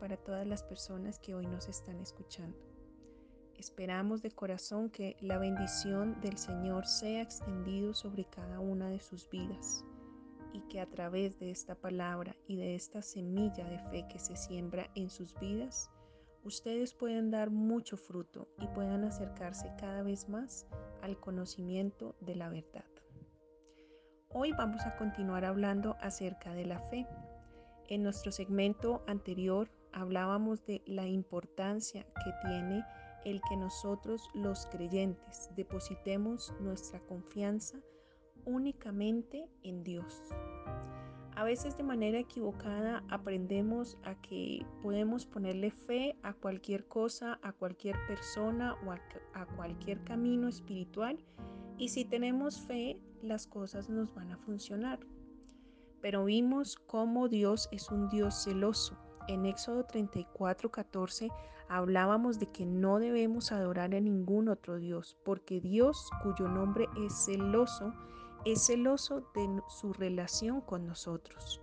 para todas las personas que hoy nos están escuchando. Esperamos de corazón que la bendición del Señor sea extendido sobre cada una de sus vidas y que a través de esta palabra y de esta semilla de fe que se siembra en sus vidas, ustedes puedan dar mucho fruto y puedan acercarse cada vez más al conocimiento de la verdad. Hoy vamos a continuar hablando acerca de la fe. En nuestro segmento anterior hablábamos de la importancia que tiene el que nosotros los creyentes depositemos nuestra confianza únicamente en Dios. A veces de manera equivocada aprendemos a que podemos ponerle fe a cualquier cosa, a cualquier persona o a, cualquier camino espiritual y si tenemos fe las cosas nos van a funcionar. Pero vimos cómo Dios es un Dios celoso. En Éxodo 34, 14 hablábamos de que no debemos adorar a ningún otro Dios, porque Dios, cuyo nombre es celoso, es celoso de su relación con nosotros.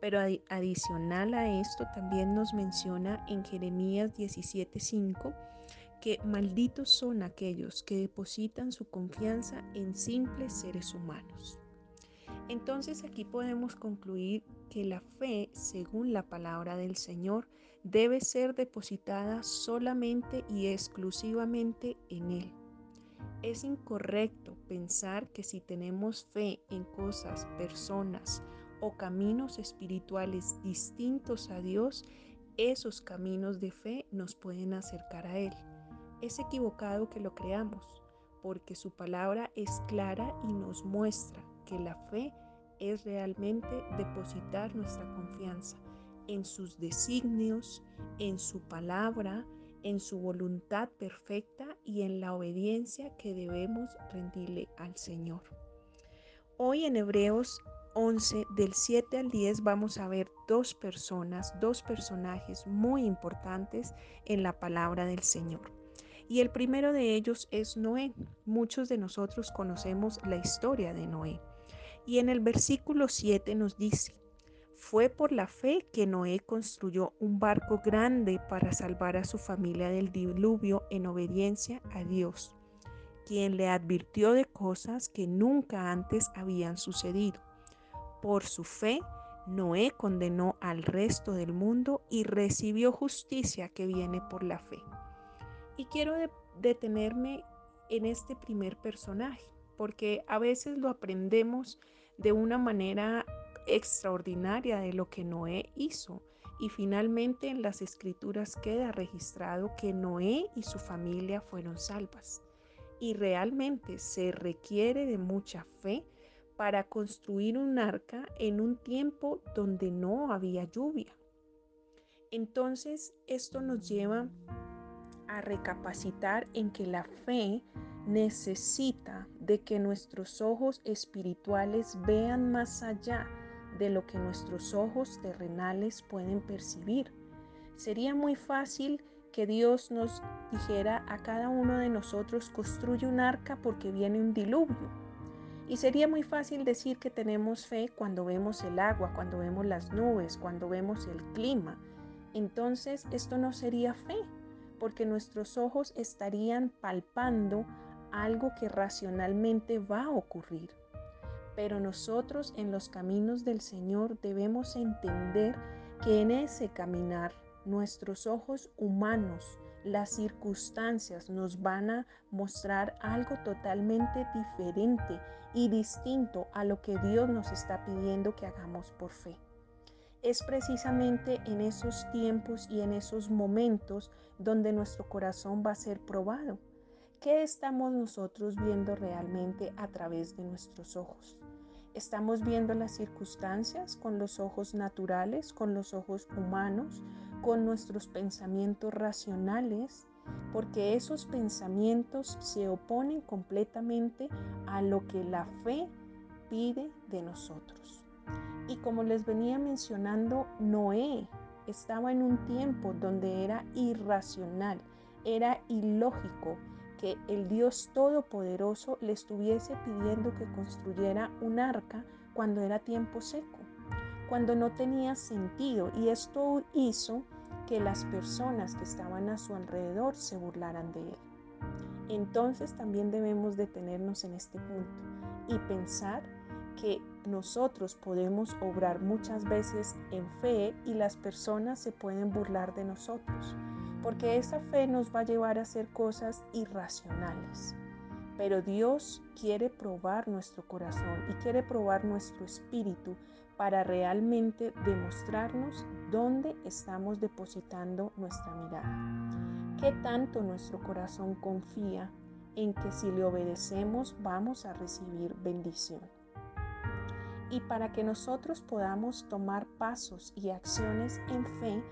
Pero adicional a esto también nos menciona en Jeremías 17:5 que malditos son aquellos que depositan su confianza en simples seres humanos. Entonces aquí podemos concluir que la fe, según la palabra del Señor, debe ser depositada solamente y exclusivamente en Él es incorrecto pensar que si tenemos fe en cosas, personas o caminos espirituales distintos a Dios, esos caminos de fe nos pueden acercar a Él. Es equivocado que lo creamos, porque su palabra es clara y nos muestra que la fe es realmente depositar nuestra confianza en sus designios, en su palabra, en su voluntad perfecta y en la obediencia que debemos rendirle al Señor. Hoy en Hebreos 11 del 7 al 10 vamos a ver dos personas, dos personajes muy importantes en la palabra del Señor. Y el primero de ellos es Noé. Muchos de nosotros conocemos la historia de Noé. Y en el versículo 7 nos dice, fue por la fe que Noé construyó un barco grande para salvar a su familia del diluvio en obediencia a Dios, quien le advirtió de cosas que nunca antes habían sucedido. Por su fe, Noé condenó al resto del mundo y recibió justicia que viene por la fe. Y quiero detenerme en este primer personaje, porque a veces lo aprendemos de una manera extraordinaria de lo que Noé hizo. Y finalmente en las escrituras queda registrado que Noé y su familia fueron salvas. Y realmente se requiere de mucha fe para construir un arca en un tiempo donde no había lluvia. Entonces esto nos lleva a recapacitar en que la fe necesita de que nuestros ojos espirituales vean más allá de lo que nuestros ojos terrenales pueden percibir. Sería muy fácil que Dios nos dijera a cada uno de nosotros construye un arca porque viene un diluvio. Y sería muy fácil decir que tenemos fe cuando vemos el agua, cuando vemos las nubes, cuando vemos el clima. Entonces esto no sería fe, porque nuestros ojos estarían palpando algo que racionalmente va a ocurrir. Pero nosotros en los caminos del Señor debemos entender que en ese caminar nuestros ojos humanos, las circunstancias nos van a mostrar algo totalmente diferente y distinto a lo que Dios nos está pidiendo que hagamos por fe. Es precisamente en esos tiempos y en esos momentos donde nuestro corazón va a ser probado. ¿Qué estamos nosotros viendo realmente a través de nuestros ojos? Estamos viendo las circunstancias con los ojos naturales, con los ojos humanos, con nuestros pensamientos racionales, porque esos pensamientos se oponen completamente a lo que la fe pide de nosotros. Y como les venía mencionando, Noé estaba en un tiempo donde era irracional, era ilógico que el Dios Todopoderoso le estuviese pidiendo que construyera un arca cuando era tiempo seco, cuando no tenía sentido. Y esto hizo que las personas que estaban a su alrededor se burlaran de él. Entonces también debemos detenernos en este punto y pensar que nosotros podemos obrar muchas veces en fe y las personas se pueden burlar de nosotros, porque esa fe nos va a llevar a hacer cosas irracionales. Pero Dios quiere probar nuestro corazón y quiere probar nuestro espíritu para realmente demostrarnos dónde estamos depositando nuestra mirada. ¿Qué tanto nuestro corazón confía en que si le obedecemos vamos a recibir bendición? Y para que nosotros podamos tomar pasos y acciones en fe,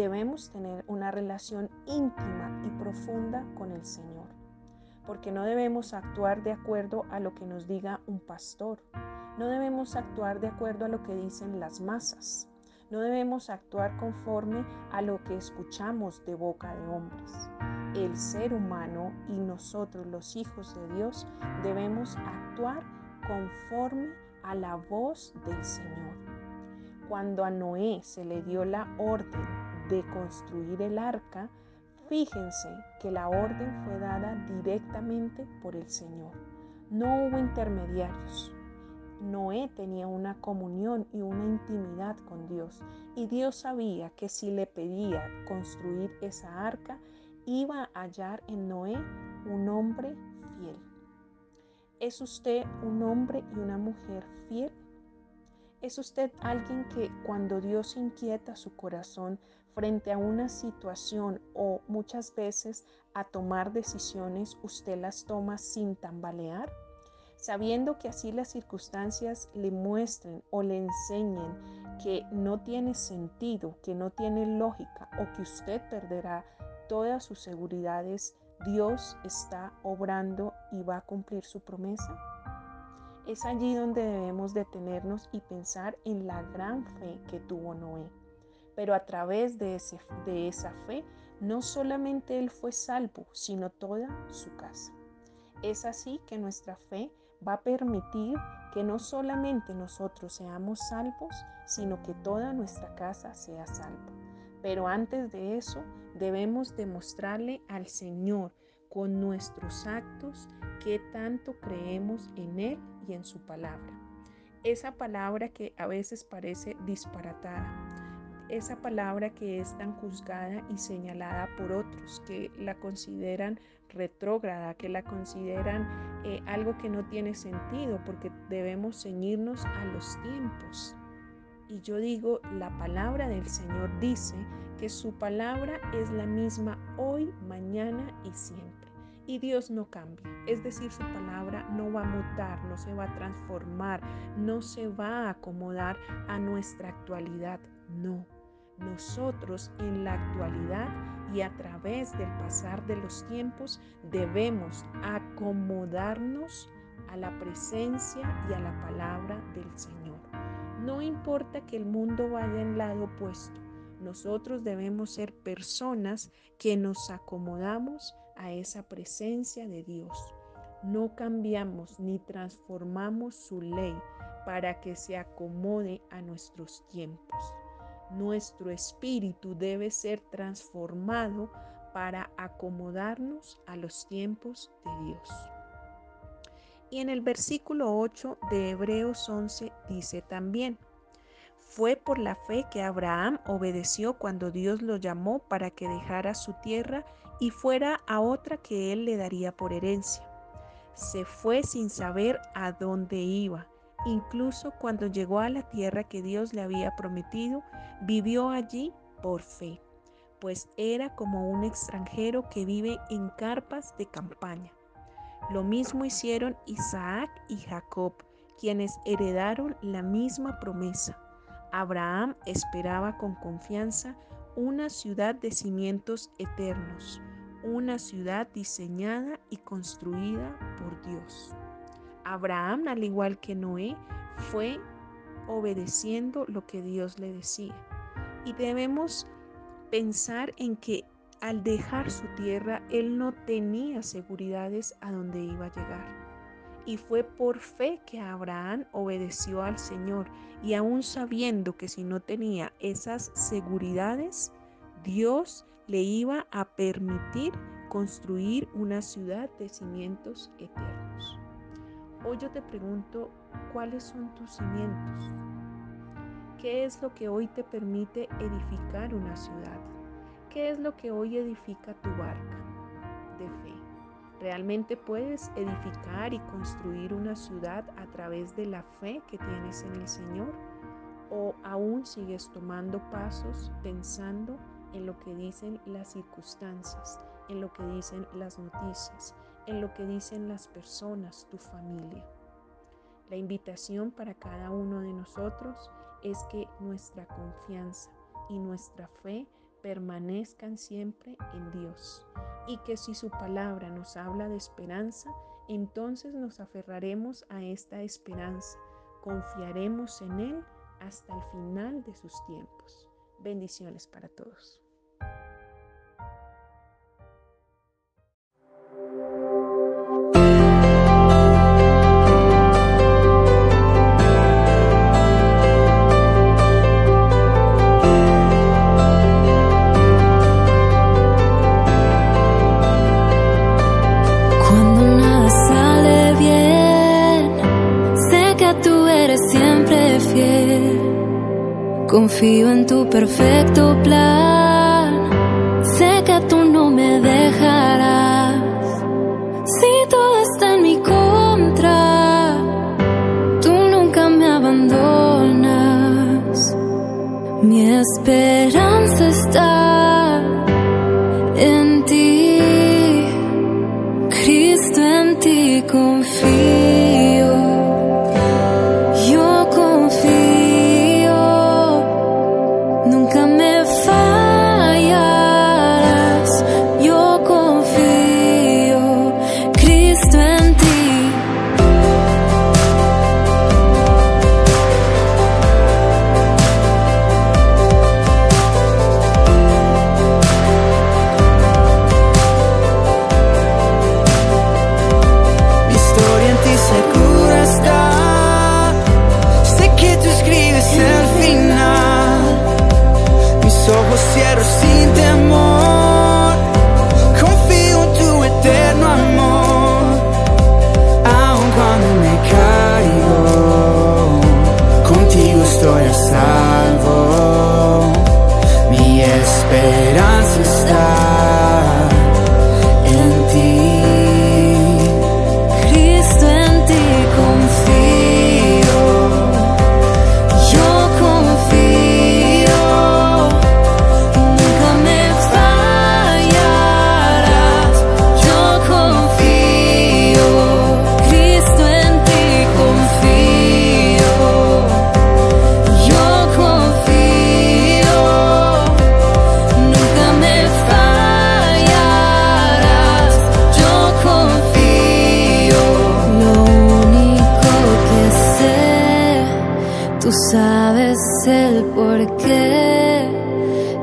debemos tener una relación íntima y profunda con el Señor. Porque no debemos actuar de acuerdo a lo que nos diga un pastor. No debemos actuar de acuerdo a lo que dicen las masas. No debemos actuar conforme a lo que escuchamos de boca de hombres. El ser humano y nosotros los hijos de Dios debemos actuar conforme a la voz del Señor. Cuando a Noé se le dio la orden de construir el arca, fíjense que la orden fue dada directamente por el Señor. No hubo intermediarios. Noé tenía una comunión y una intimidad con Dios y Dios sabía que si le pedía construir esa arca, iba a hallar en Noé un hombre fiel. ¿Es usted un hombre y una mujer fiel? ¿Es usted alguien que cuando Dios inquieta su corazón frente a una situación o muchas veces a tomar decisiones, usted las toma sin tambalear? Sabiendo que así las circunstancias le muestren o le enseñen que no tiene sentido, que no tiene lógica o que usted perderá todas sus seguridades Dios está obrando y va a cumplir su promesa? Es allí donde debemos detenernos y pensar en la gran fe que tuvo Noé. Pero a través de, ese, de esa fe, no solamente él fue salvo, sino toda su casa. Es así que nuestra fe va a permitir que no solamente nosotros seamos salvos, sino que toda nuestra casa sea salva. Pero antes de eso, debemos demostrarle al Señor con nuestros actos qué tanto creemos en Él y en su palabra. Esa palabra que a veces parece disparatada, esa palabra que es tan juzgada y señalada por otros, que la consideran retrógrada, que la consideran eh, algo que no tiene sentido, porque debemos ceñirnos a los tiempos. Y yo digo, la palabra del Señor dice que su palabra es la misma hoy, mañana y siempre. Y Dios no cambia, es decir, su palabra no va a mutar, no se va a transformar, no se va a acomodar a nuestra actualidad, no. Nosotros en la actualidad y a través del pasar de los tiempos debemos acomodarnos a la presencia y a la palabra del Señor. No importa que el mundo vaya en lado opuesto, nosotros debemos ser personas que nos acomodamos a esa presencia de Dios. No cambiamos ni transformamos su ley para que se acomode a nuestros tiempos. Nuestro espíritu debe ser transformado para acomodarnos a los tiempos de Dios. Y en el versículo 8 de Hebreos 11 dice también, fue por la fe que Abraham obedeció cuando Dios lo llamó para que dejara su tierra y fuera a otra que él le daría por herencia. Se fue sin saber a dónde iba. Incluso cuando llegó a la tierra que Dios le había prometido, vivió allí por fe, pues era como un extranjero que vive en carpas de campaña. Lo mismo hicieron Isaac y Jacob, quienes heredaron la misma promesa. Abraham esperaba con confianza una ciudad de cimientos eternos, una ciudad diseñada y construida por Dios. Abraham, al igual que Noé, fue obedeciendo lo que Dios le decía. Y debemos pensar en que al dejar su tierra, él no tenía seguridades a dónde iba a llegar. Y fue por fe que Abraham obedeció al Señor y aún sabiendo que si no tenía esas seguridades, Dios le iba a permitir construir una ciudad de cimientos eternos. Hoy yo te pregunto, ¿cuáles son tus cimientos? ¿Qué es lo que hoy te permite edificar una ciudad? ¿Qué es lo que hoy edifica tu barca de fe? ¿Realmente puedes edificar y construir una ciudad a través de la fe que tienes en el Señor? ¿O aún sigues tomando pasos pensando en lo que dicen las circunstancias, en lo que dicen las noticias, en lo que dicen las personas, tu familia? La invitación para cada uno de nosotros es que nuestra confianza y nuestra fe permanezcan siempre en Dios y que si su palabra nos habla de esperanza, entonces nos aferraremos a esta esperanza, confiaremos en Él hasta el final de sus tiempos. Bendiciones para todos. Confío en tu perfecto plan. Sé que tú no me dejarás. Si todo está en mi contra, tú nunca me abandonas. Mi esperanza está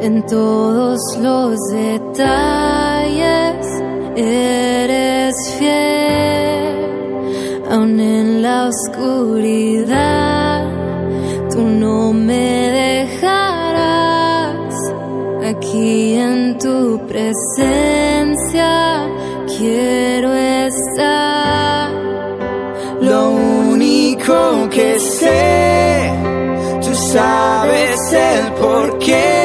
en todos los detalles eres fiel, aun en la oscuridad tú no me dejarás. Aquí en tu presencia quiero estar. Lo único que sé tú sabes el porqué